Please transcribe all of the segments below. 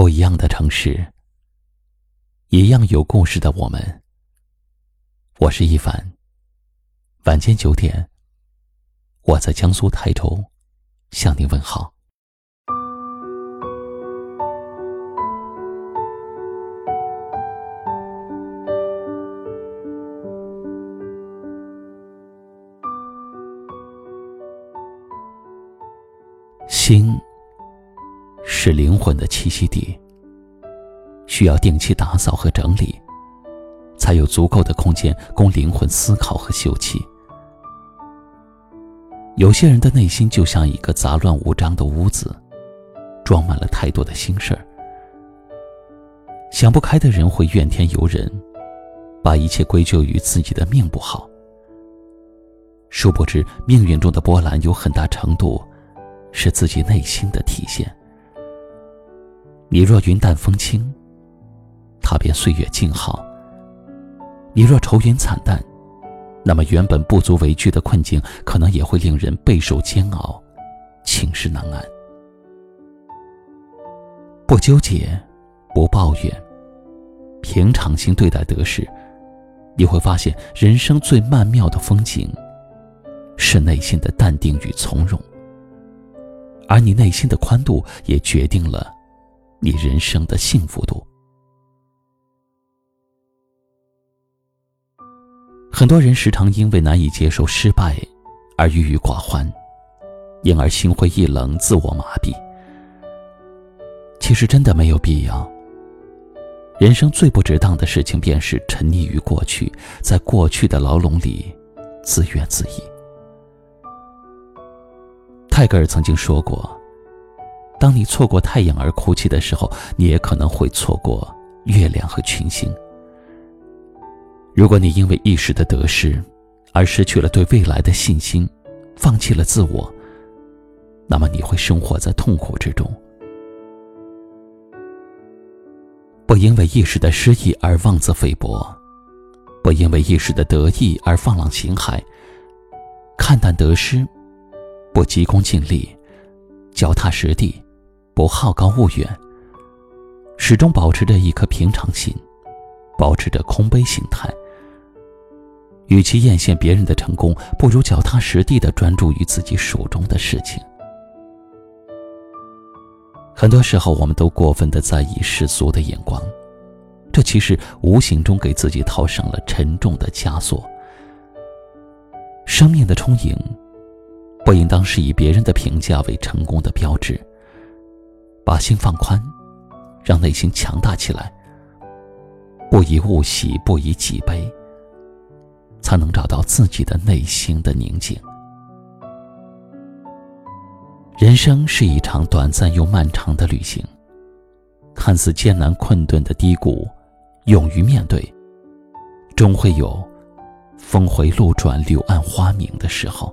不一样的城市，一样有故事的我们。我是一凡。晚间九点，我在江苏泰州向您问好。心。是灵魂的栖息地，需要定期打扫和整理，才有足够的空间供灵魂思考和休憩。有些人的内心就像一个杂乱无章的屋子，装满了太多的心事儿。想不开的人会怨天尤人，把一切归咎于自己的命不好。殊不知，命运中的波澜有很大程度是自己内心的体现。你若云淡风轻，他便岁月静好；你若愁云惨淡，那么原本不足为惧的困境，可能也会令人备受煎熬，寝食难安。不纠结，不抱怨，平常心对待得失，你会发现，人生最曼妙的风景，是内心的淡定与从容。而你内心的宽度，也决定了。你人生的幸福度。很多人时常因为难以接受失败而郁郁寡欢，因而心灰意冷、自我麻痹。其实真的没有必要。人生最不值当的事情，便是沉溺于过去，在过去的牢笼里自怨自艾。泰戈尔曾经说过。当你错过太阳而哭泣的时候，你也可能会错过月亮和群星。如果你因为一时的得失而失去了对未来的信心，放弃了自我，那么你会生活在痛苦之中。不因为一时的失意而妄自菲薄，不因为一时的得意而放浪形骸。看淡得失，不急功近利，脚踏实地。不好高骛远，始终保持着一颗平常心，保持着空杯心态。与其艳羡别人的成功，不如脚踏实地的专注于自己手中的事情。很多时候，我们都过分的在意世俗的眼光，这其实无形中给自己套上了沉重的枷锁。生命的充盈，不应当是以别人的评价为成功的标志。把心放宽，让内心强大起来。不以物喜，不以己悲，才能找到自己的内心的宁静。人生是一场短暂又漫长的旅行，看似艰难困顿的低谷，勇于面对，终会有峰回路转、柳暗花明的时候。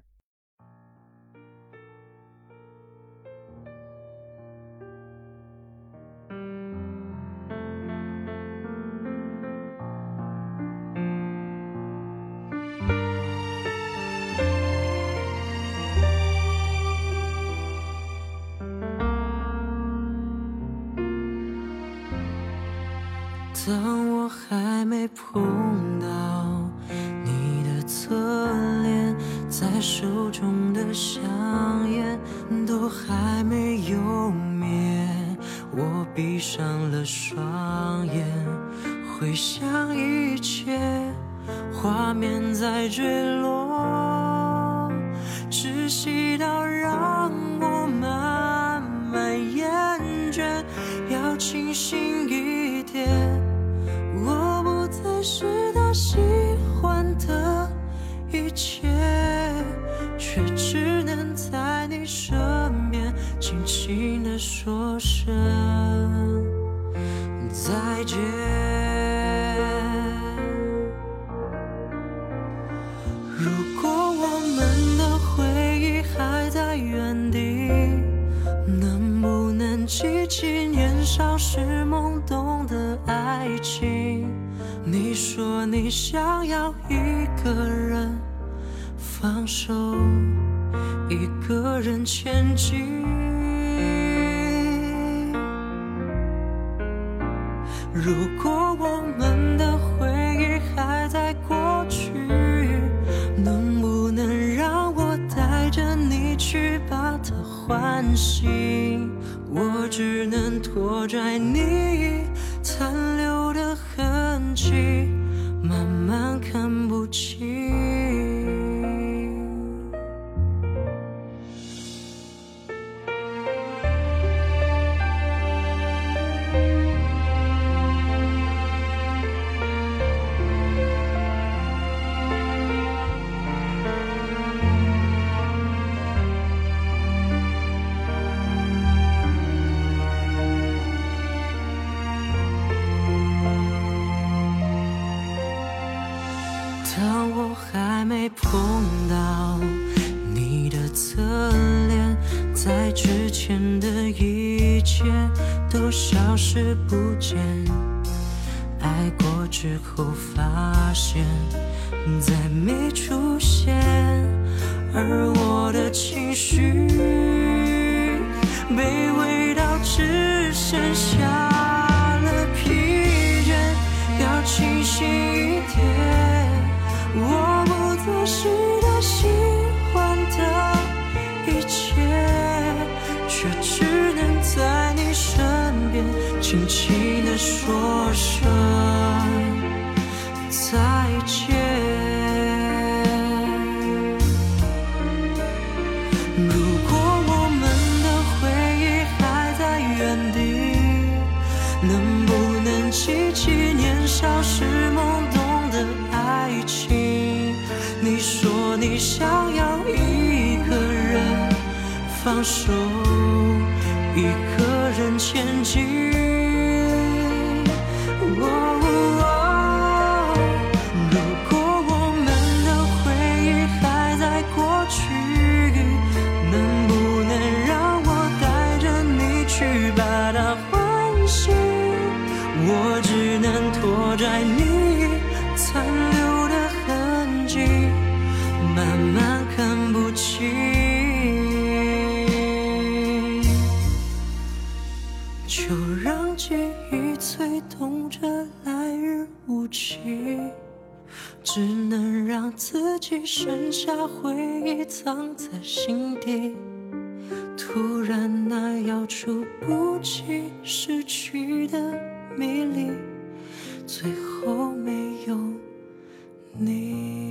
当我还没碰到你的侧脸，在手中的香烟都还没有灭，我闭上了双眼，回想一切画面在坠落，喜欢的一切，却只能在你身边轻轻地说声再见。如果我们的回忆还在原地，能不能记起年少时懵懂？你说你想要一个人放手，一个人前进。如果我们的回忆还在过去，能不能让我带着你去把它唤醒？我只能拖拽你 she 前的一切都消失不见。爱过之后发现再没出现，而我的情却只能在你身边轻轻地说声再见。如果我们的回忆还在原地，能不能记起年少时懵懂的爱情？你说你想要一个人放手，一个人前进。如果我们的回忆还在过去，能不能让我带着你去把它唤醒？我只能拖拽你就让记忆催动着来日无期，只能让自己剩下回忆藏在心底。突然，那要出不及失去的迷离，最后没有你。